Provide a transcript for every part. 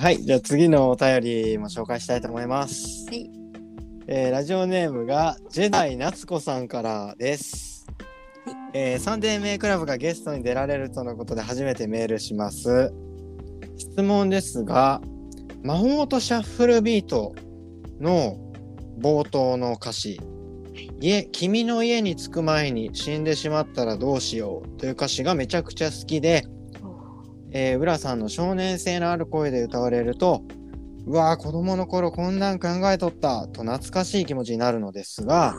はい、じゃあ次のお便りも紹介したいと思います。はい。えーラジオネームがジェダイ夏子さんからです。えーサンデーメイクラブがゲストに出られるとのことで初めてメールします。質問ですが、魔法とシャッフルビートの冒頭の歌詞、家君の家に着く前に死んでしまったらどうしようという歌詞がめちゃくちゃ好きで、えー、浦さんの少年性のある声で歌われるとうわー子供の頃こんなん考えとったと懐かしい気持ちになるのですが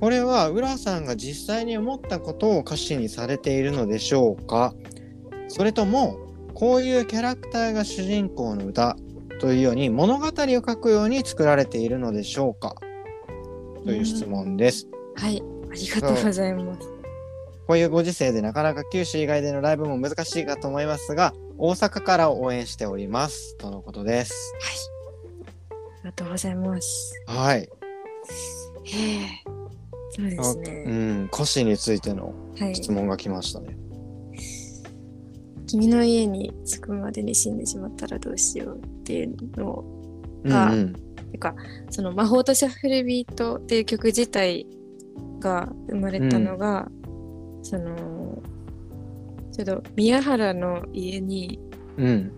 これは浦さんが実際に思ったことを歌詞にされているのでしょうか？それともこういうキャラクターが主人公の歌というように物語を書くように作られているのでしょうか？という質問です。はい。ありがとうございます。こういうご時世でなかなか九州以外でのライブも難しいかと思いますが、大阪から応援しております。とのことです。ありがとうございます。はい。へえ。そうですうね。ん、歌詞についてのはい。質問が来ましたね。君の家に着くまでに死んでしまったらどうしようっていうのを、うん、がうん、てか、その魔法とシャッフルビートっていう曲自体が生まれたのが、その、ちょっと宮原の家に、うん、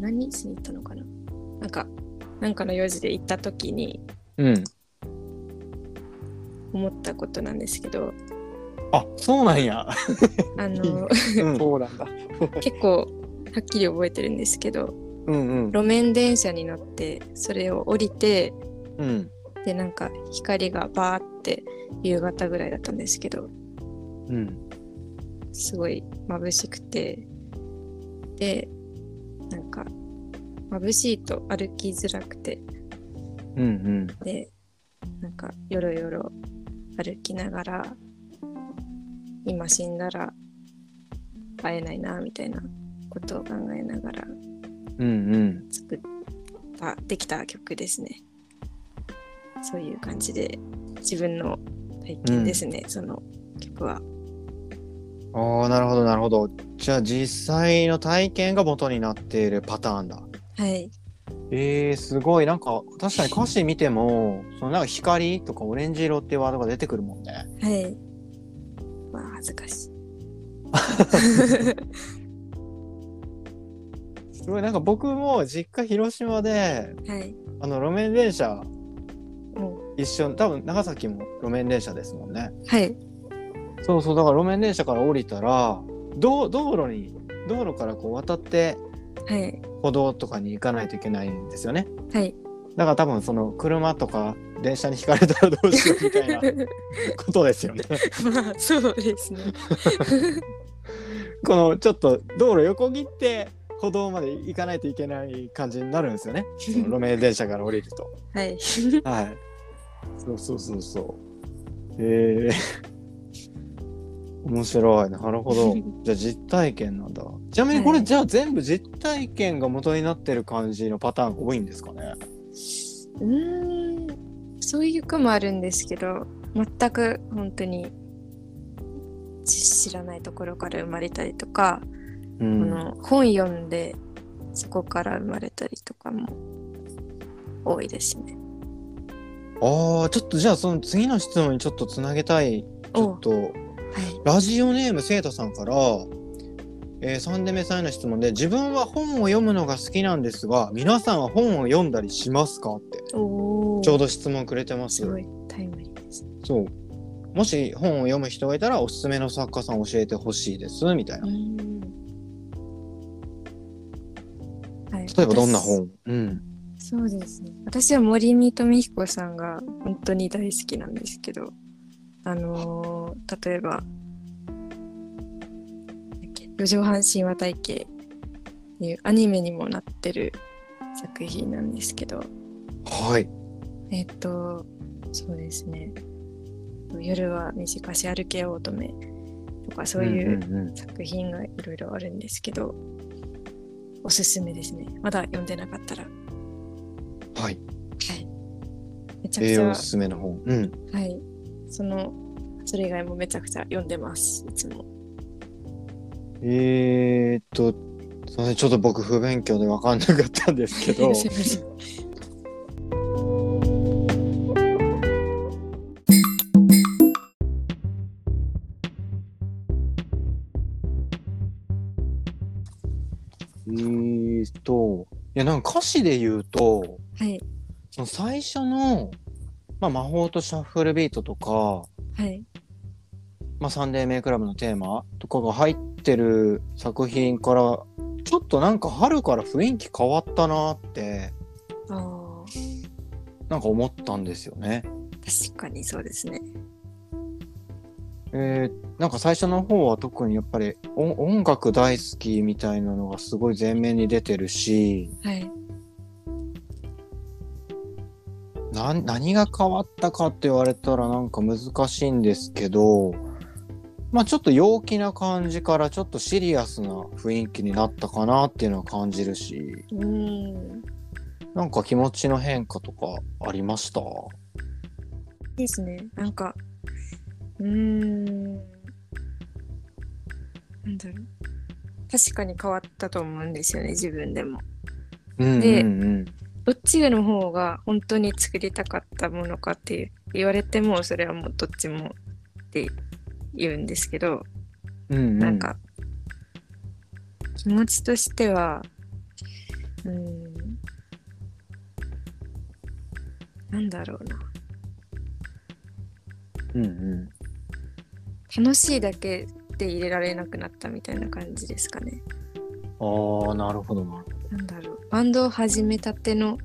何しに行ったのかな？なんか、なんかの用事で行った時にうん。思ったことなんですけど、あ、そうなんや。あの、うん、そうなんだ。結構はっきり覚えてるんですけど、うん、うん、路面電車に乗って、それを降りて、うん、で、なんか光がバーって夕方ぐらいだったんですけど、うん、すごい眩しくて、で、なんか眩しいと歩きづらくて、うん、うん、で、なんかよろよろ歩きながら、今死んだら会えないな、みたいなことを考えながらうん、うん。作った、できた曲ですね。そういう感じで、自分の体験ですね、その曲は。ああ、なるほど、なるほど。じゃあ、実際の体験が元になっているパターンだ。はい。えー、すごい。なんか、確かに歌詞見ても、そのなんか光とかオレンジ色っていうワードが出てくるもんね。はい。まあ、恥ずかしい。すごい、なんか僕も実家広島で、はい。あの、路面電車も一緒、多分長崎も路面電車ですもんね。う、はい。そうそう、だから路面電車から降りたら、道道路に、道路からこう渡ってはい。歩道とかに行かないといけないんですよね。はい。だから多分その車とか電車にひかれたらどうしようみたいな ことですよね。まあ、そうですね。このちょっと道路横切って歩道まで行かないといけない感じになるんですよね。路面電車から降りると。はい。はい。そうそうそうそう。へえ面白い。なるほど。じゃあ実体験なんだ。ちなみにこれ、はいじゃあ全部実体験が元になってる感じのパターンが多いんですかね？うーん。そういう句もあるんですけど、全く本当に知らないところから生まれたりとか、うこの本読んでそこから生まれたりとかも多いですね。ああ、ちょっとじゃあその次の質問にちょっとつなげたい。ちょっと。はい。ラジオネーム生徒さんから、えー、3年目さんへの質問で自分は本を読むのが好きなんですが皆さんは本を読んだりしますかっておちょうど質問くれてます。すごいタイムリーです。そう。もし本を読む人がいたらおすすめの作家さん教えてほしいですみたいな。はい、例えばどんな私本うん。そうですね。私は森見富彦さんが本当に大好きなんですけど、あのー例えば、なんだっけ四畳半神話体系っていうアニメにもなってる作品なんですけど、はいえっと、そうですね。夜は短し歩けよ乙女とかそういううんうんうん作品がいろいろあるんですけど、おすすめですね。まだ読んでなかったら。ははいい。めちゃくちゃ、栄養おすすめの本うんはい。その、それ以外もめちゃくちゃ読んでます。いつも。えー、っとちょっと僕不勉強で分かんなかったんですけど えーといやなんか歌詞で言うとはいその最初の、まあ、魔法とシャッフルビートとか、はい。まあ、サンデーメイクラブのテーマとかが入ってる作品からちょっとなんか春から雰囲気変わったなってああなんか思ったんですよね。確かにそうですね。えーなんか最初の方は特にやっぱり音音楽大好きみたいなのがすごい前面に出てるしはい何が変わったかって言われたらなんか難しいんですけどまあちょっと陽気な感じからちょっとシリアスな雰囲気になったかなっていうのは感じるしうーんなんか気持ちの変化とかありました？ですね。なんかうーん。なんだろう。確かに変わったと思うんですよね自分でも。うんでうんうんどっちの方が本当に作りたかったものかって言われてもそれはもうどっちもって言うんですけど、うんうん。なんか気持ちとしてはうーんなんだろうな。うんうん。楽しいだけで入れられなくなったみたいな感じですかね。ああなるほどなるほど。なんだろうバンドを始めたての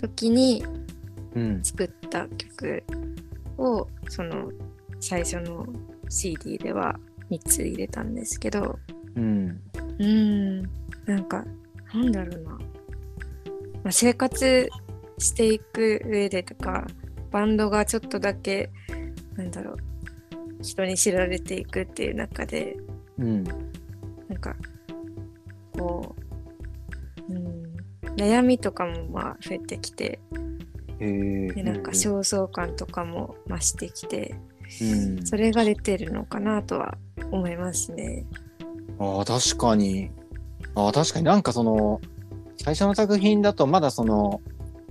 時にうん。作った曲をその最初の CD では3つ入れたんですけどうん。うーんなんかなんだろうな、まあ、生活していく上でとかバンドがちょっとだけなんだろう人に知られていくっていう中でうん。なんかこう、うん、悩みとかもまあ増えてきてへえでなんか焦燥感とかも増してきて、うん。それが出てるのかなとは思いますね。ああ確かに。ああ確かに。なんかその最初の作品だとまだその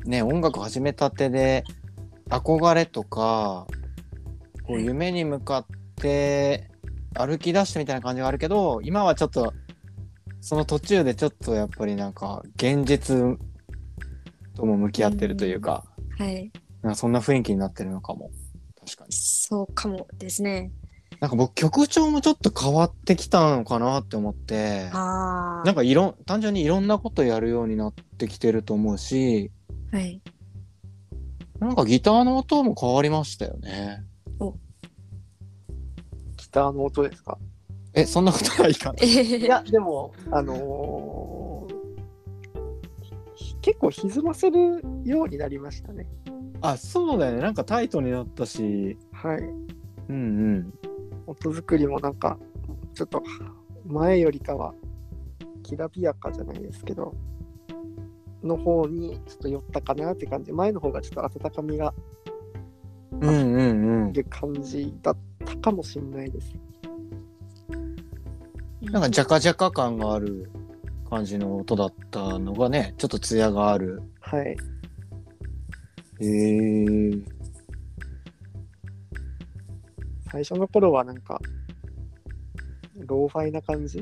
ね音楽始めたてで憧れとかこうはい。夢に向かって歩き出してみたいな感じがあるけど今はちょっとその途中でちょっとやっぱりなんか現実とも向き合ってるというか,、はい、なんかそんな雰囲気になってるのかも。確かに。そうかもですね。なんか僕曲調もちょっと変わってきたのかなって思ってあなんかいろん単純にいろんなことやるようになってきてると思うしあ、はい。なんかギターの音も変わりましたよね。ギターの音ですか？えそんなことないかな。いや、でも、あのーひ結構歪ませるようになりましたね。あそうだよねなんかタイトになったしはい。うんうん音作りもなんか、ちょっと前よりかは、きらびやかじゃないですけど、の方にちょっと寄ったかなって感じ。前の方がちょっと温かみがうんうんうんある感じだったかもしれないです。なんかジャカジャカ感がある感じの音だったのがねちょっとツヤがある。はい。へえ最初の頃はなんか、ローファイな感じ？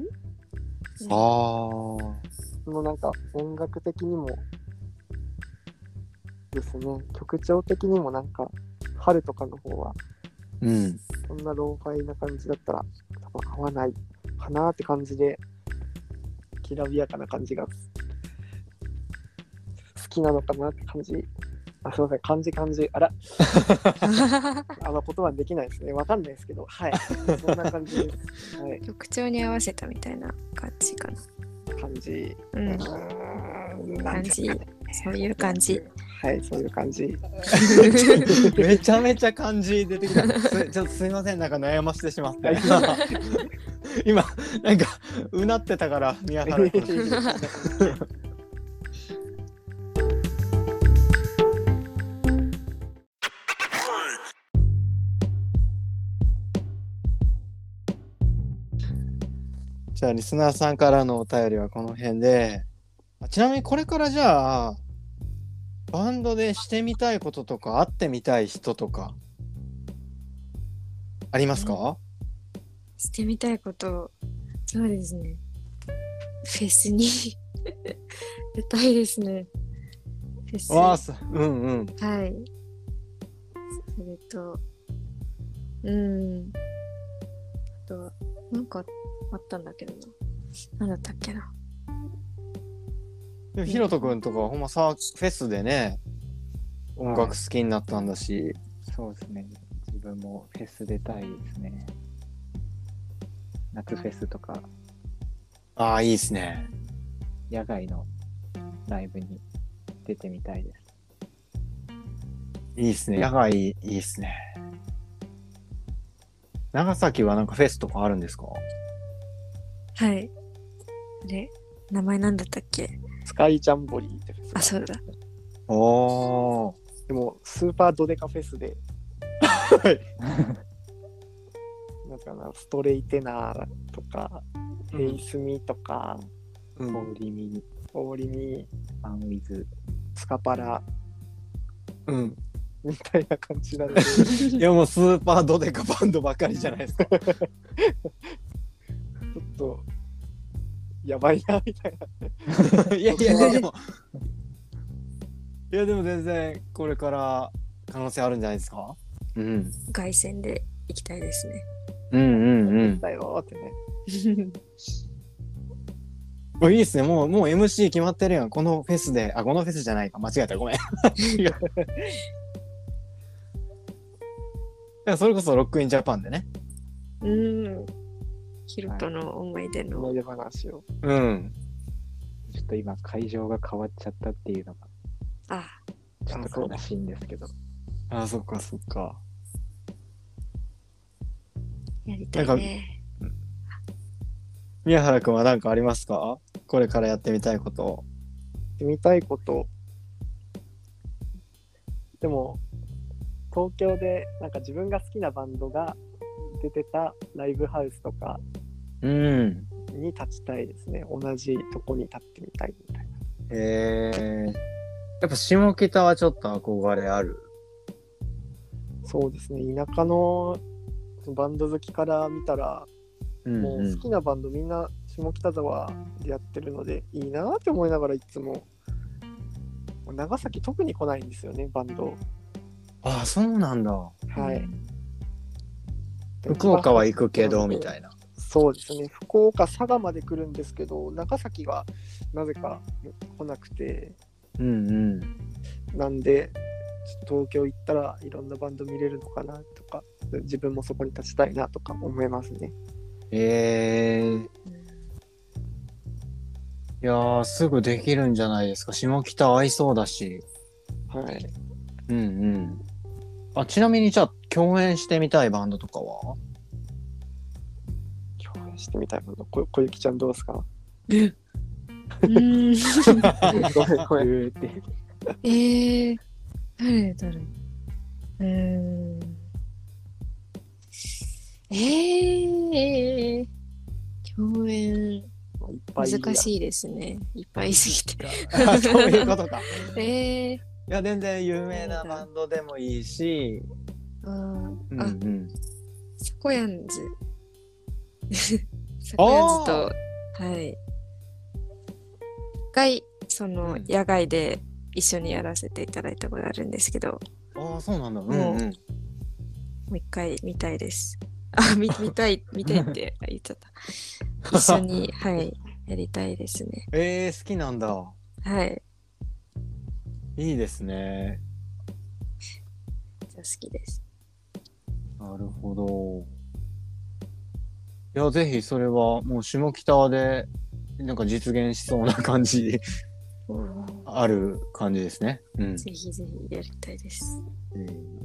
あー。のなんか音楽的にもですね、曲調的にもなんか、春とかの方は、うん。そんなローファイな感じだったら、多分合わないかなって感じで、きらびやかな感じが好きなのかなって感じ。あ、すみません、感じ感じ。あら、あの言葉できないですね。わかんないですけど、はい。そんな感じです。はい、曲調に合わせたみたいな感じかな。感じ。う、うん感じ。そういう感じ。はい、そういう感じ。めちゃめちゃ漢字出てきた。すちょっとすいませんなんか悩ませてしまって。今なんかうなってたから宮原君。じ じゃあリスナーさんからのお便りはこの辺であちなみにこれからじゃあバンドでしてみたいこととか会ってみたい人とかありますか、してみたいこと、そうですね。フェスに 出たいですね。フェス。はわあすうんうんい。それと、うん。あとは、なんかあったんだけどな。なんだったっけな。でもひろとくんとかはほんまさフェスでね音楽好きになったんだし、そうですね。自分もフェス出たいですね。夏フェスとか、ああいいっすね野外のライブに出てみたいです。いいっすね野外いいっすね長崎はなんかフェスとかあるんですか？はい。で、名前なんだったっけ？スカイジャンボリーってフェスがあ、そうだ。おー。でも、スーパードデカフェスで、はい。なんかな、ストレイテナーとか、ヘイスミとか、うん。モーリミ、オーリミ、ファンウィズ、スカパラ。うん。みたいな感じなんで、いやもうスーパードデカバンドばかりじゃないですか。ちょっと、やばいな、みたいな。いやいやいや。でも。いやでも全然これから可能性あるんじゃないですか？うん。凱旋で行きたいですね。うんうんうん。だよってね。あいいっすね。もうもう MC 決まってるやん。このフェスで。あこのフェスじゃないか。間違えた。ごめん。違 ういやそれこそロックインジャパンでね。うん。ヒロトの思い出の。思い出話を。うんちょっと今会場が変わっちゃったっていうのがあ、ちょっと悲しいんですけど。あそっかそっかやりたいね。宮原くんは何かありますか？これからやってみたいことしてみたいこと。でも、東京でなんか自分が好きなバンドが出てたライブハウスとかうんに立ちたいですね。同じとこに立ってみたいみたいな。へえやっぱ下北はちょっと憧れあるそうですね。田舎のバンド好きから見たら、うんもう好きなバンドみんな下北沢でやってるのでいいなって思いながらいつも長崎特に来ないんですよね、バンド。ああそうなんだはい。福岡は行くけどみたいなそうですね。福岡、佐賀まで来るんですけど、長崎はなぜか来なくて、うんうん。なんで、東京行ったらいろんなバンド見れるのかなとか、自分もそこに立ちたいなとか思いますね。えー、いやーすぐできるんじゃないですか。下北合いそうだし。はい。うんうん。あちなみにじゃあ共演してみたいバンドとかは？してみたいバンド。こ小雪ちゃんどうですか？うん。ごめんごめん。えー、誰誰？うーん。えー、共演、難しいですね。いっぱいいすぎて。あそういうことか えー、いや全然有名なバンドでもいいしあーうんあ、うんサコヤンズ。サコヤンズと、はい。一回、その、うん野外で一緒にやらせていただいたことあるんですけど、ああそうなんだうんもううんもう一回見たいです。あ、見見たい、見たいって言っちゃった。一緒に、はい、やりたいですね。えー、好きなんだはい、いいですねじゃあ好きです。なるほどいやぜひそれはもう下北でなんか実現しそうな感じある感じですね。うん。ぜひぜひやりたいです。えー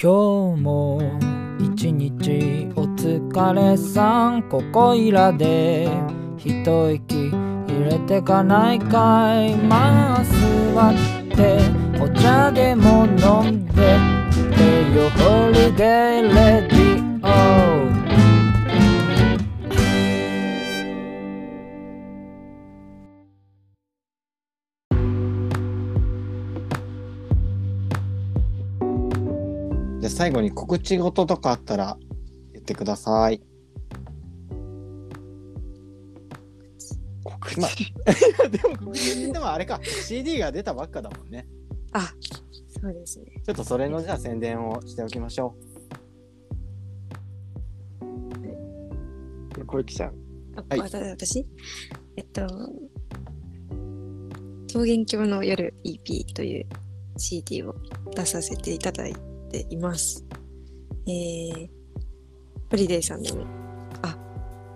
今日も一日お疲れさん。ここいらで一息入れてかないかい。まあ座ってお茶でも飲んでってよ法律ゲレディオじゃあ最後に告知事とかあったら言ってください。告ま でも告知って言ってもあれか CD が出たばっかだもんね。あ、そうですね。ちょっとそれのじゃあ宣伝をしておきましょ小雪ちゃん。あ、はい私？えっと、桃源郷の夜 EP という CD を出させていただいています。えー、ホリデーさんでも、あ、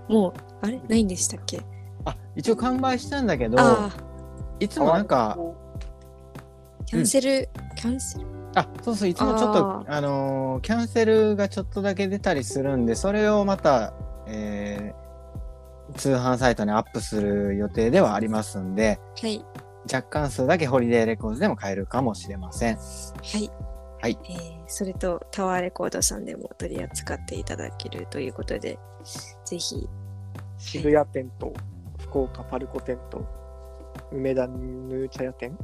もう、あれ？ないんでしたっけ？う。あ一応完売したんだけどあいつもなんかー、キャンセル、キャンセル？あそうそういつもちょっとあのーキャンセルがちょっとだけ出たりするんでそれをまた、えー通販サイトにアップする予定ではありますんではい、若干数だけホリデーレコーズでも買えるかもしれません。はい。はい。えーそれとタワーレコードさんでも取り扱っていただけるということで、ぜひ、渋谷店と福岡パルコ店と梅田 NU茶屋店うん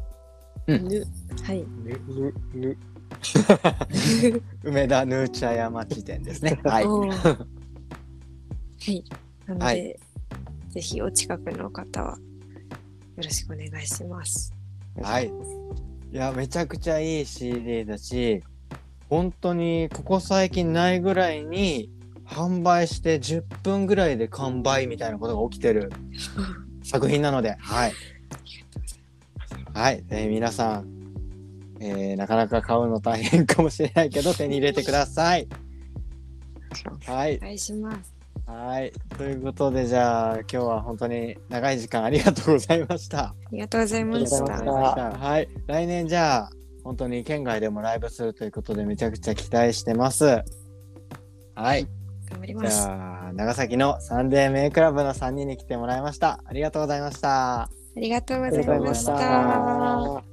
ぬはい。ぬ、ぬ、ぬ。梅田 NU茶屋町店ですね。はい。はい。なので、はいぜひお近くの方はよろしくお願いします。はい。いや、めちゃくちゃいい CD だし、本当にここ最近ないぐらいに販売して10分ぐらいで完売みたいなことが起きてる 作品なので、はい。はい。えー皆さん、えーなかなか買うの大変かもしれないけど、手に入れてください。はいお。願いします。はい。ということで、じゃあ、今日は本当に長い時間ありがとうございました。ありがとうございました。はい。来年じゃあ、本当に県外でもライブするということで、めちゃくちゃ期待してます。はい。じ頑張ります。あゃあ、長崎のサンデーメイクラブの3人に来てもらいました。ありがとうございました。ありがとうございました。